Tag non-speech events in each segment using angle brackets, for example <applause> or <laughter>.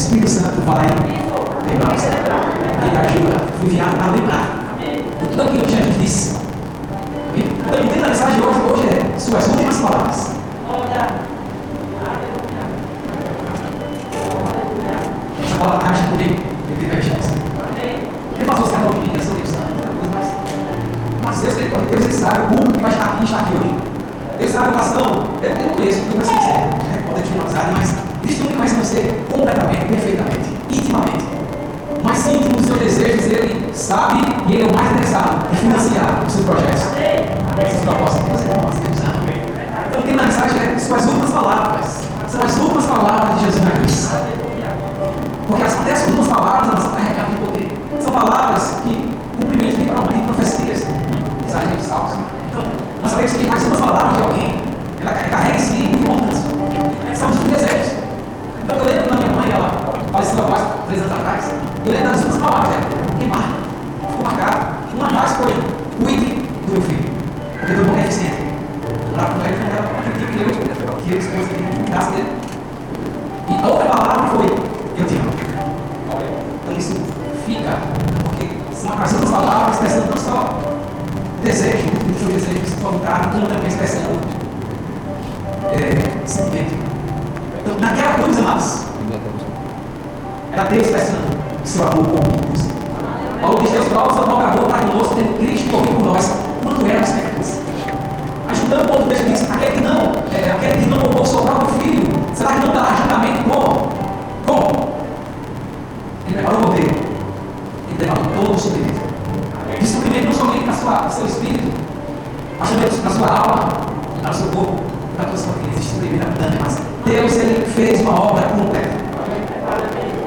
Espírito Santo vai lembrar você. Ele ajuda, enviado para lembrar. De tudo aquilo que Jesus disse. Então, entenda a mensagem hoje, hoje é suas últimas palavras. Essa palavra caixa comigo, ele teve a chance. Ele passou os caras ouvindo, essa Deus sabe, mas, Deus, ele, Deus ele sabe o que vai estar aqui, está aqui hoje. Deus sabe a vocação, eu não conheço, não conheço você, né? pode amizade, mas Cristo não conhece você completamente, perfeitamente, intimamente. Mas íntimo dos seus desejos, ele sabe e ele é o mais interessado em financiar os seus projetos. Seus propósitos. Você não pode Deus ama. Então, tem na mensagem é suas últimas palavras. São as últimas palavras de Jesus na cruz. Porque as, até as últimas palavras elas carregam de poder. São palavras que cumprimentam literalmente profecias. Mensagens de salvos. Então, nós sabemos que as últimas palavras de Deus ele fez uma obra completa.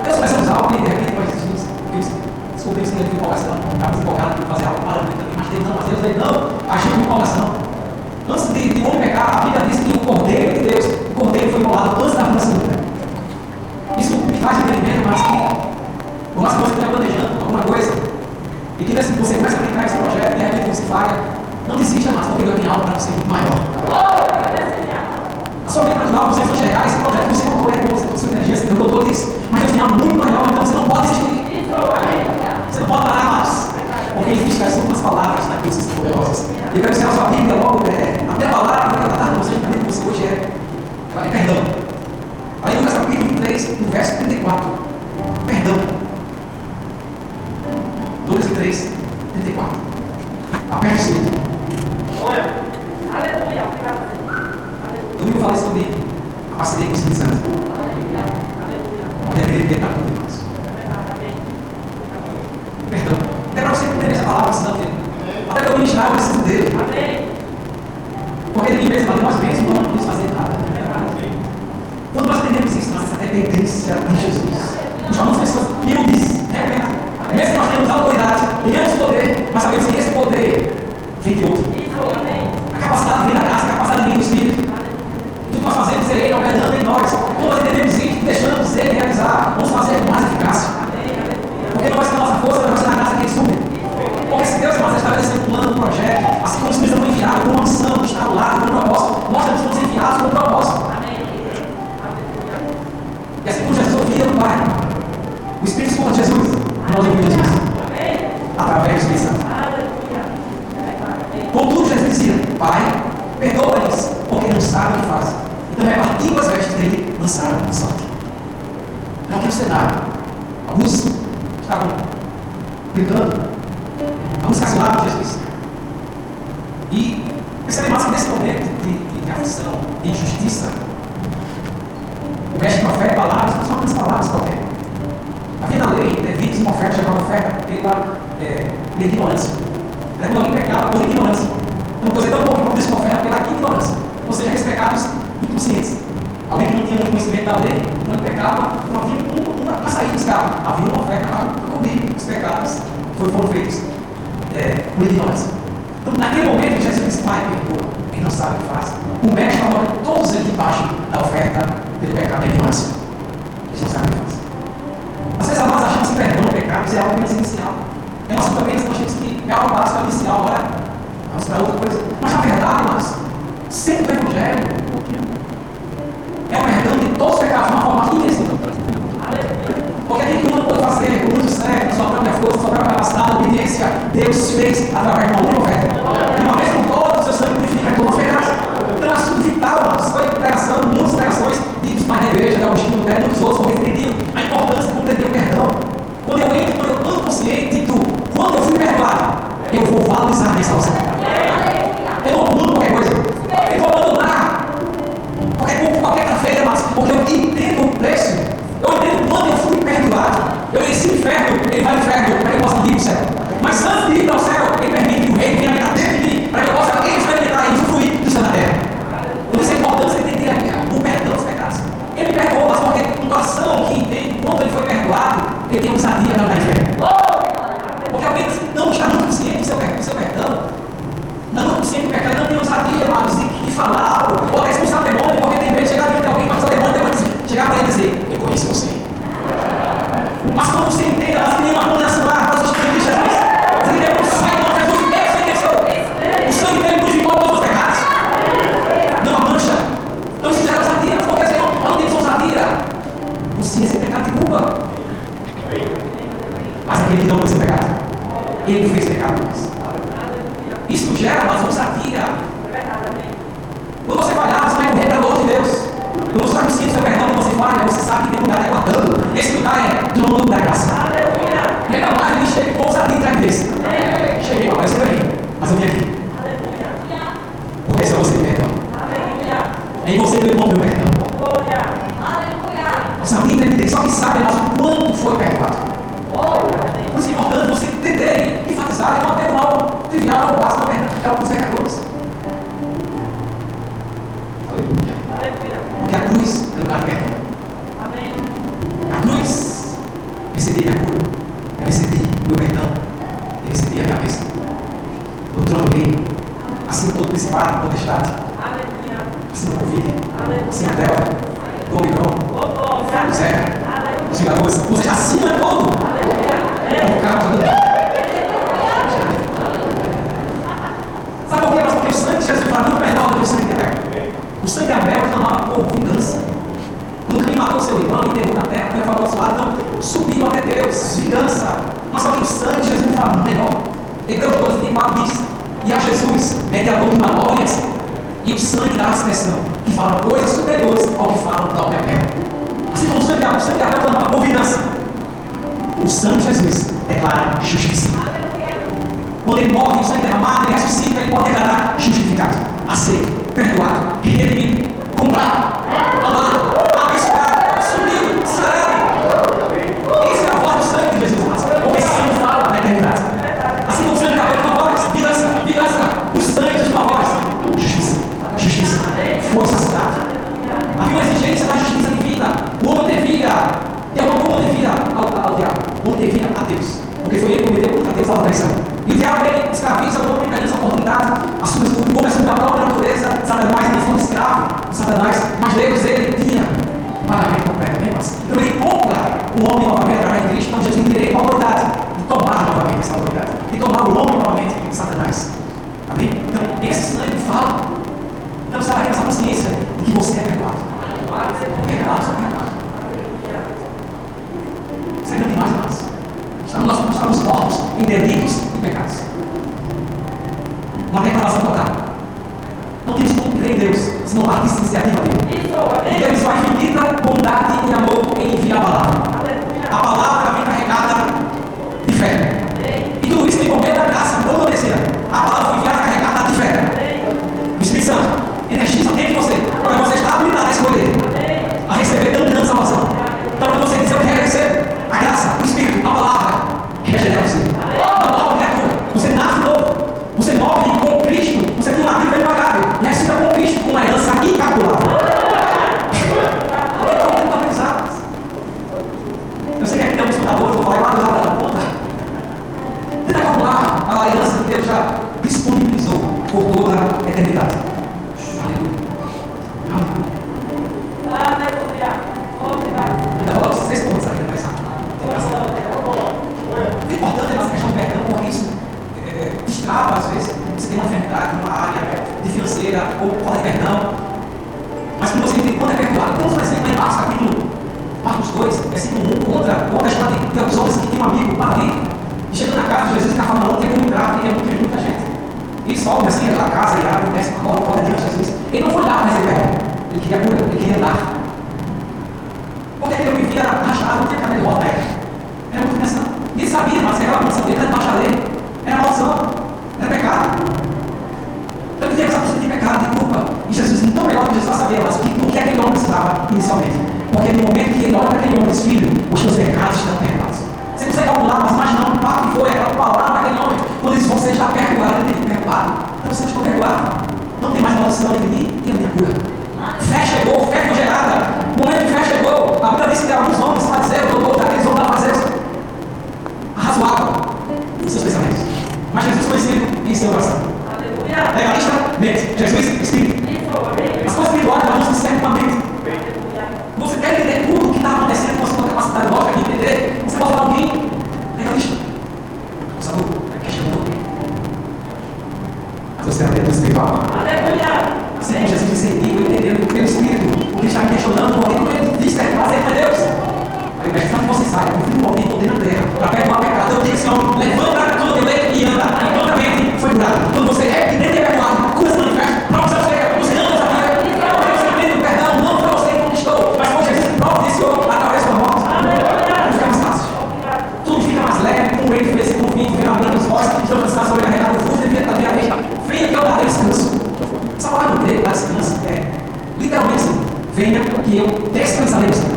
Deus vai usar algo e de repente vai dizer, descobri que ele empolgação, estava empolgado para fazer algo para mim também, mas Deus não, mas Deus ele não agiu com empolgação. Antes de, de o homem pecar, a Bíblia diz que o Cordeiro de Deus, o Cordeiro foi imolado antes da fundação do mundo. Isso me faz entendimento, mas que como as coisas estão planejando alguma coisa, e que nesse, você começa a brincar esse projeto, e repente você falha, não desista mais, porque Deus tem algo para você maior. A sua vida natural, você for chegar, esse projeto você não pode com sua energia, você não doutor disso, mas Deus tem algo muito maior, então você não pode desistir. Você não pode parar mais. Porque existem as últimas palavras na cruz que são poderosas. E eu quero ensinar a sua Bíblia logo, é, até a palavra que eu quero tratar com você, com você hoje é, é perdão. Aí Lucas capítulo 23, no verso 34. Perdão. 2 e 3, 34. Aperte o cinto. Domingo eu falei sobre a parceria com o Espírito Santo. Deveria ter dado tudo mais. Perdão. Até para você entender essa palavra, senão, filho. Até para eu ministrar, eu preciso dele. Porque ele mesmo falou, nós mesmos não podemos fazer nada. Quando nós entendemos isso, nossa dependência em Jesus, nós somos pessoas humildes, né? mesmo que nós temos autoridade, temos poder, mas sabemos que esse poder vem de outro. A capacidade vem da graça, a capacidade vem do Espírito. Tudo que nós fazemos é Ele operando em nós. Quando nós entendemos isso, deixamos Ele realizar, vamos fazer com mais eficácia. Porque não vai ser na nossa força, vai ser na graça que Ele supre. Porque se Deus mais estabelecer um plano, um projeto, assim como os Espíritos foram enviados com uma missão, está ao lado, com um propósito, nós também somos enviados com um propósito. E assim como Jesus ouvia o Pai, o Espírito escuta Jesus, nós ouvimos Jesus. Através do Espírito Santo. Contudo, Jesus dizia: Pai, perdoa-lhes, porque não sabem o que fazem. Então, repartindo as vestes dele, lançaram no sangue. Aqui no cenário, alguns estavam gritando, alguns caçulavam Jesus. E percebemos que nesse momento de, de, de aflição, de injustiça, o mestre profeta palavras, não são apenas palavras qualquer. Havia na lei, levites, uma oferta chamada oferta pela é, ignorância. Era quando alguém pecava por ignorância. Uma coisa tão boa como oferta pela ignorância. Ou seja, aqueles pecados inconscientes. Alguém que não tinha conhecimento da lei, quando pecava, não havia uma, uma saída dos carros. Havia uma oferta para cobrir os pecados que foram feitos é, por ignorância. Então, naquele momento, Jesus disse: Pai, perdoa, ele não sabe o que faz. O mestre coloca todos eles debaixo da oferta pelo pecado da ignorância. Eles não sabem o que faz. Às vezes nós achamos que perdão pecados é algo menos inicial. Cabeça nós achamos que é algo básico inicial, agora vamos para outra coisa. Mas na verdade, nós, sempre o Evangelho todos pecados de uma forma física. Porque aquilo que não pode fazer, com muito sangue, sua própria força, sua própria capacidade, obediência, Deus fez através de uma única oferta. E uma vez por todas, o seu sangue purifica toda oferta. Então, é assunto vital, sua pregação, muitas pregações, de para a igreja, da Agostinho, da dos outros, vão compreender a importância de compreender o perdão. Quando eu entro, quando eu estou consciente do quando eu fui perdoado, eu vou valorizar a minha salvação. Qualquer feira, mas porque eu entendo o preço. Eu entendo quando eu fui perdoado. Eu o inferno, ele vai ao inferno, para que eu possa ir para o céu. Mas antes de ir para o céu, ele permite que o rei venha habitar dentro de mim, para que eu possa experimentar e usufruir do céu da terra. Por isso é importante você entender o perdão dos pecados. Ele perdoou, mas porque um coração que entende quando ele foi perdoado, ele tem ousadia para dar inferno. Porque alguém não está muito consciente do seu, do seu perdão. Não consciente do pecado, não tem ousadia, amados, de, de falar algo, ou até expulsar o demônio, porque tem medo de chegar diante de alguém, mas o demônio, demônio chegar para ele e dizer, eu você. Mas quando você Rei, assim todo principado, potestade, assim o Covid, assim a Delta, o Omicron, o Zé, os jogadores, ou seja, acima de todo, o carro Sabe por quê? Porque o sangue de Jesus fala muito melhor do que o sangue de Abel. O sangue de Abel clamava por vingança. Quando quem matou seu irmão e enterrou na terra, ele falou lado, então subiu até Deus, vingança. Mas só que o sangue de Jesus fala melhor. Deu coisas tem vista. E a Jesus, mediador de memórias, e o sangue dá a expressão, que fala coisas superiores ao que fala o próprio Abel. Assim como o sangue o sangue Abel clamava por vingança. O sangue de Jesus declara justiça. Quando ele morre, o sangue derramado, ele ressuscita, ele pode declarar justificado, aceito, perdoado, redimido, comprado, amado, Ele sabia, mas aquela condição dele era debaixo da lei. Era maldição, era pecado. Então ele tinha essa postura de pecado, de culpa. E Jesus, então melhor que Jesus já sabia mas, o que aquele homem precisava inicialmente. Porque no momento que ele olha para aquele homem e diz, filho, os teus pecados estão perdoados. Você consegue calcular, mas imagina um papo que foi aquela palavra daquele homem. Quando diz, você está perdoado, ele tem perdoado. Então você está perdoado. Não tem mais maldição em mim e a minha cura. Fé chegou, fé foi gerada. O momento que fé chegou, a Bíblia diz que alguns homens, fariseus, doutores, aqueles homens da fariseus, arrazoavam os seus pensamentos. Mas Jesus conhecia em seu coração. Legalista, mente. Jesus, espírito. As coisas espirituais, não se servem com a mente. Você quer entender tudo o que está acontecendo com a sua capacidade lógica de entender? Você pode falar alguém legalista. Acusador, é questionador. Mas você é do espiritual. Sim, Jesus discerniu, entendeu pelo Espírito, o que está me questionando, porém, Quando você é que nem tem perdoado, manifesta, para você chega, você não sabia, você pediu perdão, não foi você que conquistou, mas foi Jesus que providenciou através da morte. Não fica mais fácil. Tudo fica mais leve, com ele, com convite, vem abrindo os olhos, estão cansados sobre a regada, o fundo devia Venha que eu darei descanso. Essa palavra descanso, é literalmente assim, venha que eu descansarei no Senhor.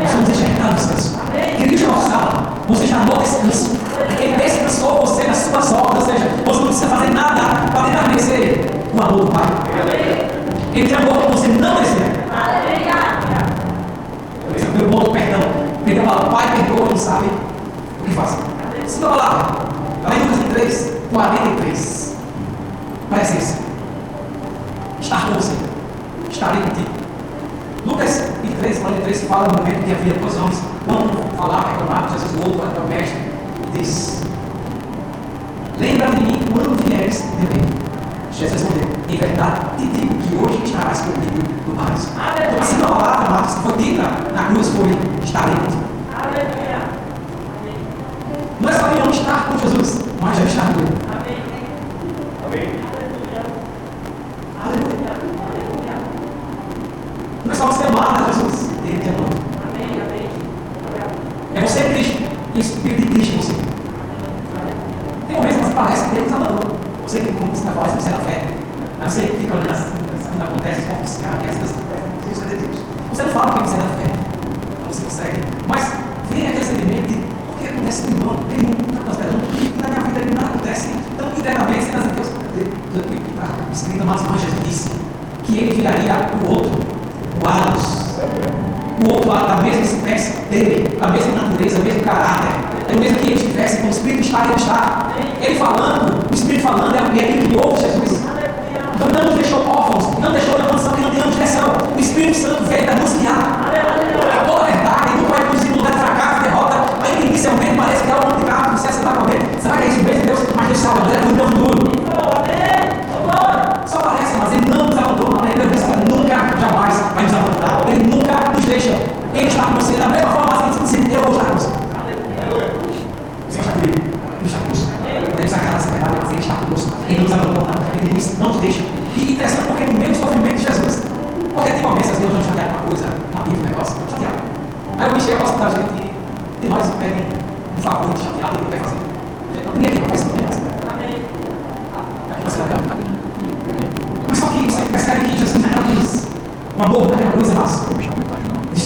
Nós somos enxergados descanso. Querido Jerusalém, você já não descanso. Ele descansou você nas suas obras, ou seja, você não precisa fazer nada para tentar merecer o amor do Pai. Ele te amou como você não merecia. Meu bom perdão. Ele fala, Pai, perdoa, não sabe o que faz. Segunda palavra, lá em Lucas 3, 43. Presta isso. Estar com você. Estarei contigo. Lucas 23, 43 fala no momento que havia dois homens. Um falar, reclamar, Jesus, o outro, para o mestre, e diz: Lembra de mim quando vieres de bem. Jesus respondeu: Em verdade, te digo que hoje estarás comigo no paraíso. Então, a segunda palavra, Marcos, que foi dita na cruz foi: Estarei contigo. Não é só estar com Jesus, mas já estar com Ele. Aleluia. Não é só você amar a Jesus, Ele te ama. É você Cristo, e o Espírito de Cristo em você. Tem momentos que você parece que Deus abandonou. Você que como você fala, você é da fé. Mas você fica olhando assim, quando acontece, como os caras, as coisas acontecem, Deus é de Deus. Você não fala que você é da fé. Então você consegue. Mas vem aquele sentimento de por que acontece com o irmão? Um que está esperando, e na minha vida ele nada acontece. Então, internamente, você está Deus. Está escrito nas manchas disse que ele viraria o outro, o Alos. O outro lado da mesma espécie dele, da mesma natureza, do mesmo caráter. É o mesmo que ele estivesse, com o Espírito está, ele está. Ele falando, o Espírito falando, é ele que ouve Jesus. Então não nos deixou órfãos, não deixou na condição que não tínhamos direção. O Espírito Santo veio para nos guiar. É a verdade, nunca vai conduzir lugar de fracasso, derrota. Ainda inicialmente parece que é o homem de carro, você está ele. Será que é isso mesmo, Deus? Mas Deus salva, Deus é muito futuro. Só parece, mas ele não nos abandona. Ele nunca, jamais vai nos abandonar. Ele nunca nos deixa. Ele está com você da mesma forma que você se deu estar com você. Você está comigo. Ele está conosco. Podemos sacar essa mas ele está conosco. Ele não nos abandona. Ele não nos deixa. E interessante porque no meio do sofrimento de Jesus. Porque tem momentos que Deus não chatear uma coisa, uma vida, um negócio, não chatear. Aí eu enchei a nossa da gente e nós pedem um favor de chatear, ele vai fazer. Ninguém. Aqui você vai dar. Mas só que você percebe que Jesus não diz um amor daquela coisa nossa.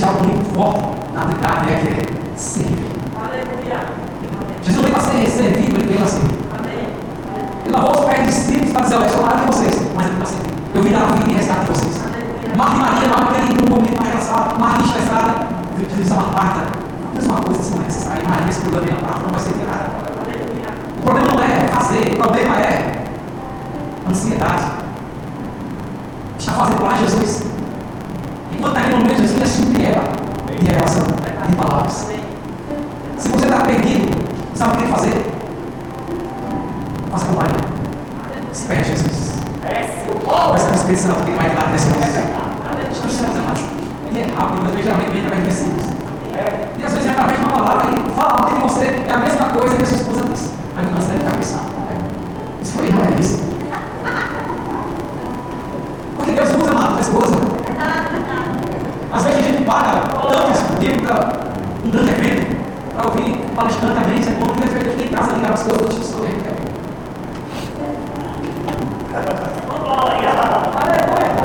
Algo muito forte na verdade, é que é servir. Jesus não veio para ser servido, ele veio para servir. Ele lavou os pés dos discípulos para dizer, eu sou nada de vocês, mas ele para servir. Eu vim dar a vida e resgate de vocês. Marta e Maria, Marta ir num momento mais engraçado, Marta estressada, Jesus disse a Marta, faz uma coisa assim, necessária, e Maria se cuidando da Marta, não vai servir nada. O problema não é fazer, o problema é ansiedade. Está fazendo lá Jesus. Enquanto ali no momento Jesus é supre ela de relação, de palavras. Se você está perdido, sabe o que fazer? Faça com Maria. Espere Jesus. Vai ser o Espírito Santo que vai nesse momento. Jesus, amados, ele é rápido, mas geralmente vem através de versículos. E às vezes através de uma palavra e fala que você é a mesma coisa que a sua esposa disse. A irmã deve estar pensando. Isso foi não é isso. Porque Deus usa a esposa. Às vezes a gente paga tanto tempo para um grande evento, para ouvir palestrante também, você pode ter feito em casa ligar as coisas do tipo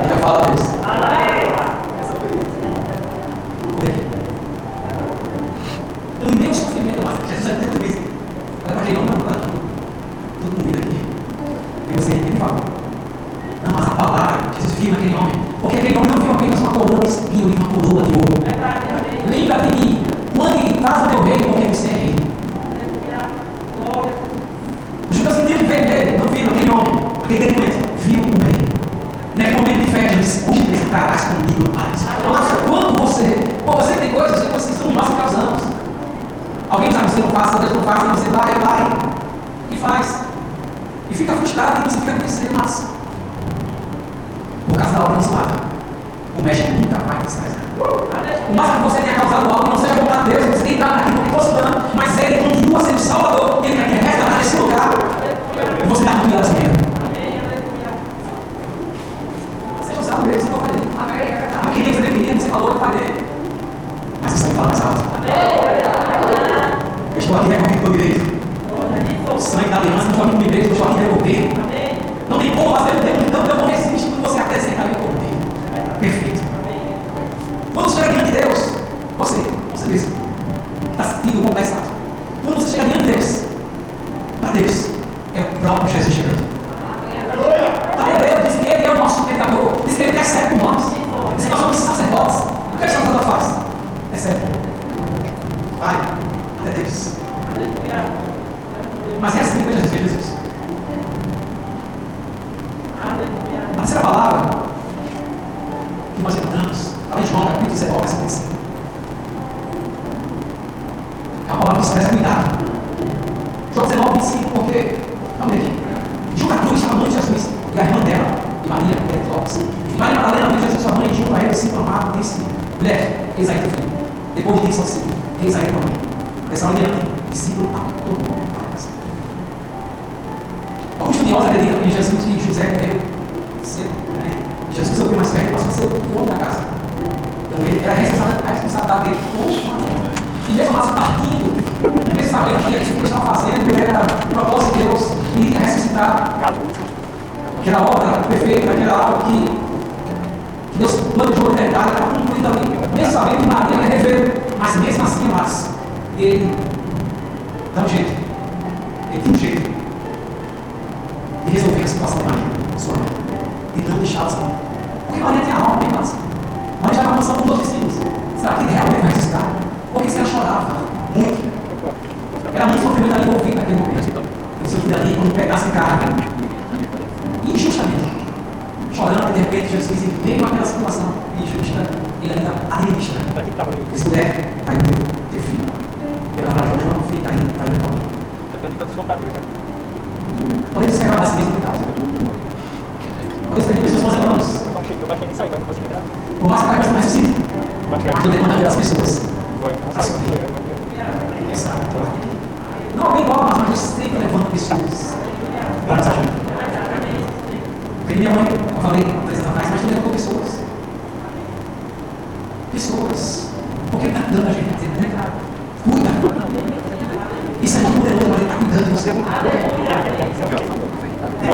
Já fala disso. No meu sofrimento, mas Jesus é tanto isso. Olha para quem não está aqui. Todo mundo aqui. E você ele fala. Não, mas a palavra, Jesus viu aquele homem. Porque aquele homem não viu apenas uma coroa de espinho e uma coroa de ouro. Lembra de mim. Quando ele traz o teu rei, porque você é rei. O Judas não teve fé nele, não viu aquele homem. Aquele doente, viu o rei. Naquele momento de fé, ele disse: Hoje estarás comigo, Pai. Nossa, quando você. Pô, você tem coisas que vocês não passam causando. Alguém sabe, você não faça, Deus não faz, você vai, vai. E faz. E fica frustrado e você fica crescendo massa. Por causa da obra do suave. O mestre nunca vai descansar. O máximo que você tenha causado algo não seja vontade de Deus, você tem que estar naquilo que fosse dando, mas ele continua sendo Salvador, ele quer resgatar esse lugar. E você está muito assim mesmo. Você mesmo, você não falei. Aqui tem que menino, você falou, eu falei. Mas você não fala mais alto. Eu estou aqui recorrendo por direito. O sangue da aliança não foi comigo direito, eu estou aqui recorrendo. Não tem como fazer o tempo, então eu vou resistir quando você acrescentar meu poder. Perfeito. Quando você chega diante de Deus, você, você diz, está sentindo compensado. Mãe, ele, se formava disse: Mulher, eis aí teu filho. Depois de isso, assim, eis aí tua mãe. Hora em diante, discípulo a todo mundo casa. Alguns estudiosos acreditam que Jesus e José morreram cedo. Né? Jesus ouviu mais perto, passou a ser o homem da casa. Então ele era a responsabilidade, dele E mesmo lá partindo, mesmo sabendo que aquilo que ele estava fazendo era o propósito de Deus, ele ia ressuscitar. Que era a obra perfeita, que era algo que, que Deus planejou na eternidade, era cumprido ali. Mesmo sabendo que Maria ia rever, mas mesmo assim, mas ele dá um jeito. Ele tem um jeito de resolver a situação de Maria, sua mãe, e não deixá-la assim. Porque Maria tem a alma bem massa. Maria já estava passando com dois discípulos. Será que realmente vai ressuscitar? Porque se ela chorava muito. Era muito sofrimento ali envolvido naquele momento. O seu filho ali, quando pegasse carga, chorando, de repente Jesus veio aquela situação injusta, ele ainda administra. Se puder, está indo ter filho. Pela razão de uma filha, está indo, está indo. Podemos ser assim mesmo caso. Podemos ter pessoas mais anos. O mais caro é mais possível. Porque demanda das pessoas. Não alguém igual, mas sempre levando pessoas. Vamos ajudar. Porque minha mãe, falei anos atrás, mas levou pessoas. Pessoas. Porque está cuidando da gente, né? Cuida. Isso é muito poderoso, mas ele está cuidando de você. É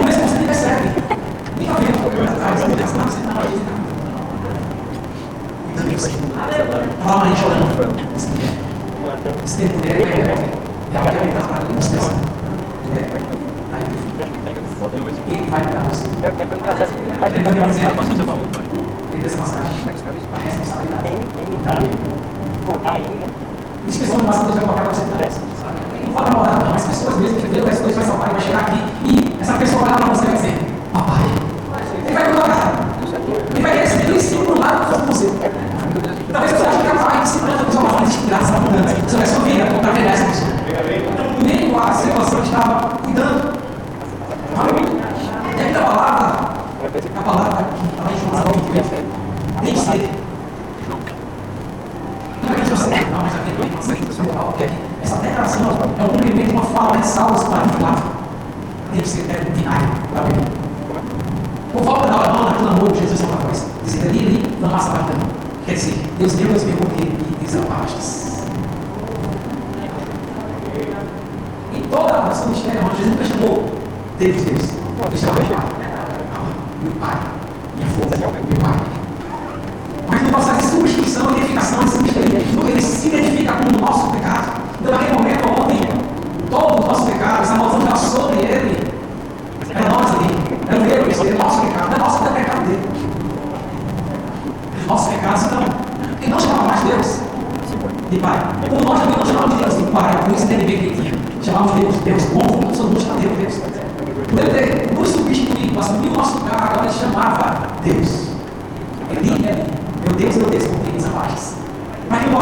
mesmo você percebe. Fica vendo o que atrás, está lá, você está você está Cuidando de você. Fala aí chorando. Esse tempo dele é é algo que está para nos pensar. Ele vai de você. Vai dizer, ele dessa passagem, a responsabilidade. Que não fala morar, não, mas pessoas mesmo que Deus vai salvar e vai chegar aqui e essa pessoa lá para você e vai dizer, papai, ele vai colocar. Ele vai ensino do lado você. Talvez você que ela vai ensinando a pessoa uma de graça abundante. Você vai só vir para pegar essa pessoa. Então, meio a situação que estava cuidando. É a palavra, a palavra que está em João 23, que ser. Não é que José, mas aqui não é que essa declaração é um cumprimento de uma fala de Saulo para Pilato. Tem que ser binário da bem? Por volta da banana, clamou Jesus uma voz, dizendo: ali não passa para Quer dizer, Deus deu as perguntas e desabaixas. Em toda a nossa ministério, Jesus me chamou Deus, Deus. Ele chamava meu Pai. Minha força, meu Pai. Mas processo de substituição, esse mistério, ele se identifica com o nosso pecado. Então, naquele momento, ontem, todo o nosso pecado, essa maldição estava sobre ele. Era nós ali. Era o meu, esse é nosso pecado. Não é nosso, não é pecado dele. Nossos pecados, então. Ele não chamava mais Deus de Pai. Como nós também não chamamos de Deus de Pai, por isso deve ver que. Chamamos de Deus, Deus bom, como todo mundo chama Deus, Deus. Por ele ter nos substituído, assumiu o nosso lugar, agora ele chamava Deus. Ele, ele, meu Deus, meu Deus, porque ele desaparece. Mas no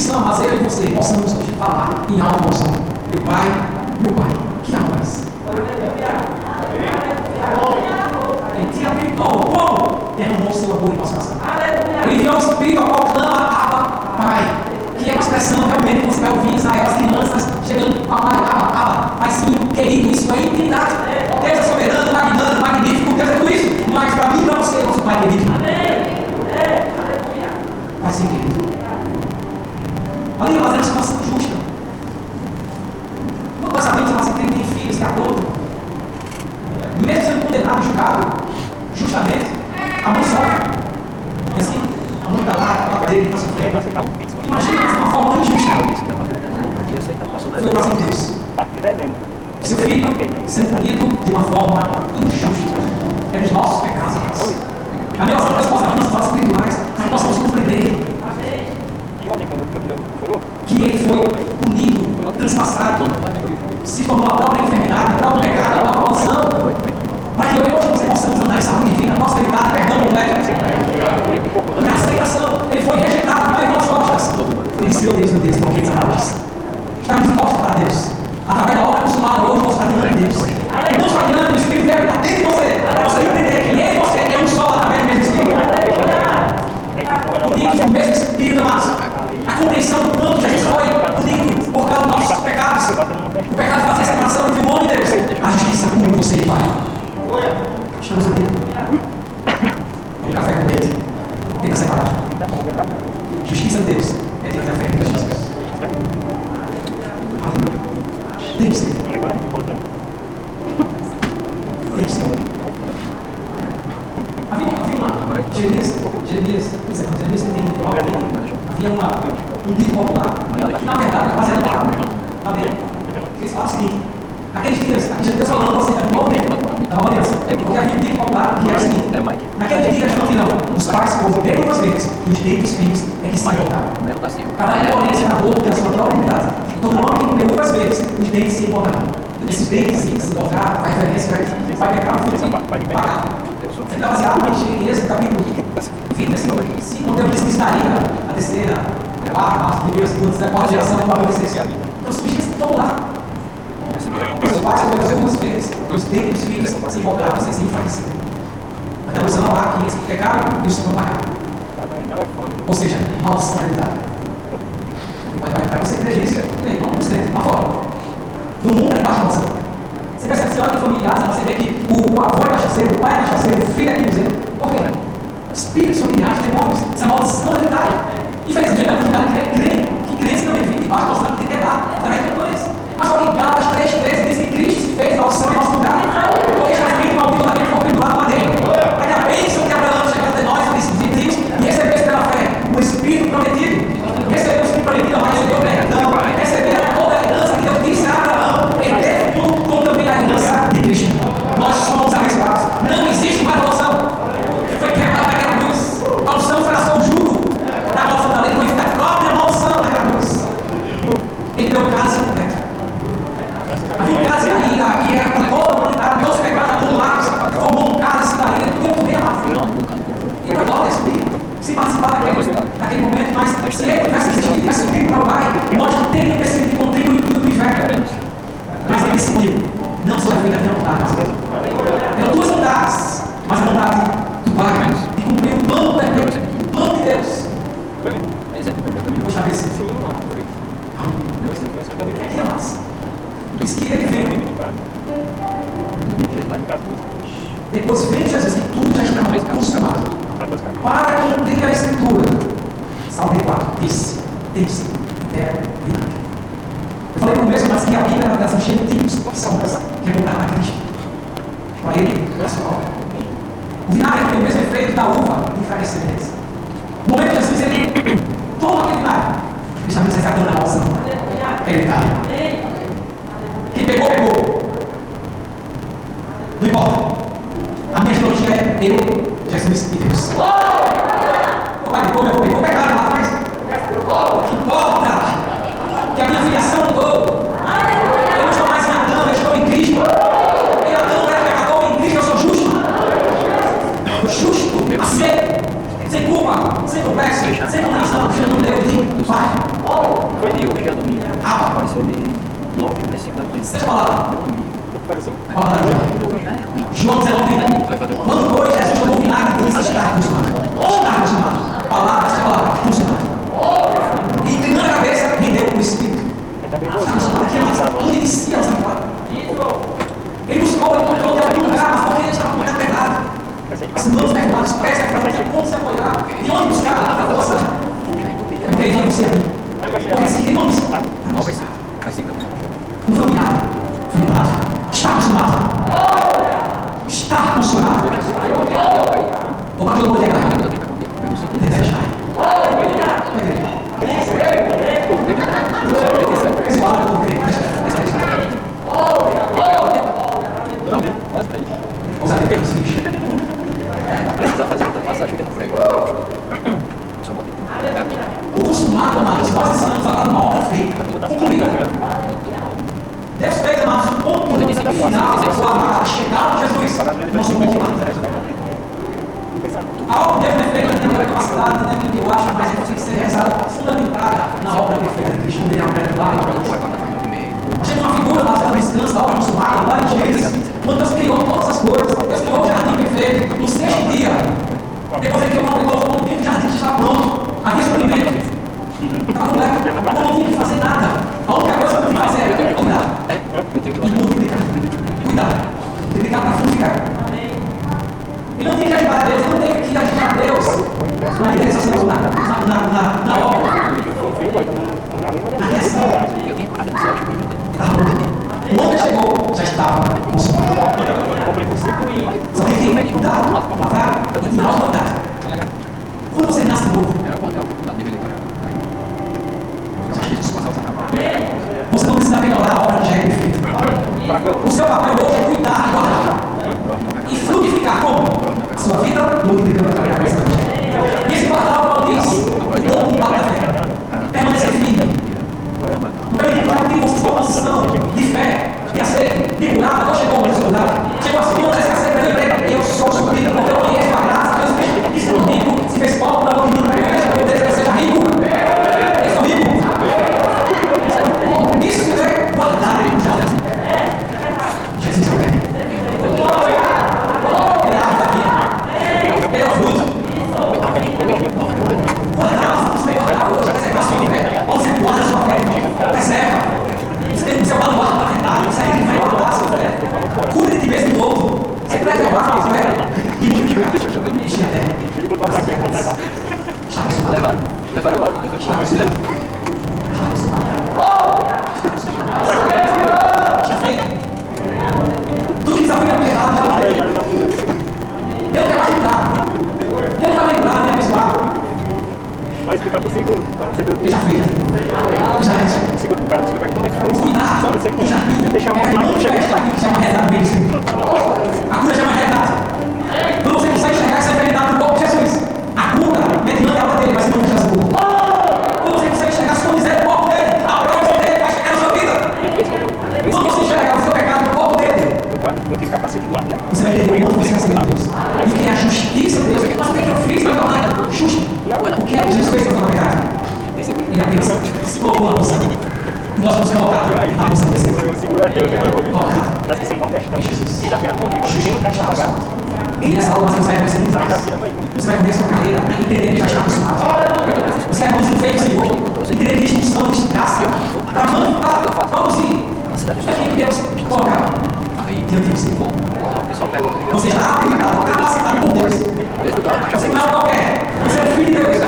substituição, mas eu e você possamos falar em alta emoção. Meu Pai, meu Pai, que amas. Ele te habilitou. Como? Derramou seu amor em nosso coração. Ele enviou o Espírito ao qual clama, Abba, Pai. Que é uma expressão realmente que você vai ouvir Israel, as crianças chegando, Pai, Abba, Abba. Mas sim, querido, isso é intimidade. Deus é soberano, magnânimo, magnífico, Deus é tudo isso. Mas para mim e para você, nosso Pai querido. Vai ser querido. Ali nós temos uma ação justa. Nós sabemos que nós temos filhos, é todo, mesmo sendo condenado julgado, justamente, a mãe sofre. E assim, a mãe está lá, a dele está sofrendo. Imagina uma forma injusta. Foi coração de Deus. Seu filho sendo punido de uma forma injusta. É dos nossos pecados. A minha resposta a nossas nossas espirituais, nós possamos compreender que ele foi punido, transpassado, se tornou a própria enfermidade, a própria pecado, a própria maldição, para que hoje nós possamos andar em saúde divina, prosperidade, perdão completo. Na aceitação, ele foi rejeitado pelas nossas costas. Ele disse, meu Deus, meu Deus, por que desaparece? Estamos dispostos para Deus. Através da obra consumada, hoje você está diante de Deus. Não está diante do Espírito dele, está dentro de você. Para você entender que ele e você é um só através do mesmo Espírito. Unidos no mesmo Espírito, amados. A compreensão do quanto Jesus foi unido por causa dos nossos pecados. O pecado fazia separação entre o homem e Deus. A justiça com você Pai. Estamos aqui. O café com leite. Tem que separar. Justiça de Deus é ter café com Jesus. Tem que ser. Tem que ser. Havia, havia uma. Jeremias, Jeremias, pois é, Jeremias tem um havia uma, um dito popular. Na verdade, quase era palavra. Tá vendo? Eles falam o seguinte: aqueles dias, aqui já Deus falando você é novo tempo da aliança. Porque havia um dito popular que era o seguinte: naquele dia, no final, os pais corromperam duas vezes, e os direitos dos filhos é que se importaram. Cada violência na boca da sua própria unidade. Todo homem que comeu duas vezes, os dentes se importarão. Esses dentes se importarão, vai referência, vai pecar o filho, vai pagar. Ele está baseado em Jeremias, capítulo 20, se não Deus disse que estaria a terceira, a quarta, a primeira, a segunda, a quarta geração do acontecer. Então os bichos estão lá. Os pais vão fazer algumas vezes. Os dentes dos filhos se enfraqueceram. Então você não lá que eles pecaram e os não pagaram. Ou seja, hereditária. Mas vai para você crer isso. Não, sei, lá fora. No mundo é baixa maldição. Você percebe que você olha em familiares, você vê que o avô é cachaceiro, o pai é cachaceiro, o filho é quinzeiro. Por quê? Espíritos familiares, demônios, essa maldição hereditária. Infelizmente, a comunidade crê que crente também vive debaixo do orçamento de quebrar, através de coisas. Mas só em Gálatas 3, parabéns naquele momento, mas você vai assistir, vai subir para o Pai, mostra que tem que perceber que contribui tudo que vai para Mas ele decidiu, não só sou feita de vontade. Tenho duas vontades, mas a vontade do Pai, de cumprir o plano de Deus, o plano de Deus. Poxa, vê se. Que é massa. Diz que ele veio. Depois vem Jesus e tudo já está consumado. Para de entender a Escritura. Salmo 4. Disse, disse, eterno, vinagre. Eu falei no mesmo, mas que a vida é uma das gentios que é são que mudaram a Cristo. Para ele, nacional. O vinagre tem o mesmo efeito da uva, de enfraquecimento. No momento de Jesus, ele <clears throat> toma aquele vinagre. Ele já me resgatou na alça. Ele está. Quem pegou, pegou. Não importa. A minha teologia é eu Christmas gifts. Whoa! sua vida no tem essa aula, você vai aparecer muito trás. Você vai começar sua carreira né? entendendo que já está acostumado. Você é vai conseguir feito Senhor, entendendo que eles não de graça, para manifestar, vamos ir. Aqui Deus coloca. Aí Deus, que bom. Você seja, abre a está com Deus. Você não é qualquer, você é filho de Deus.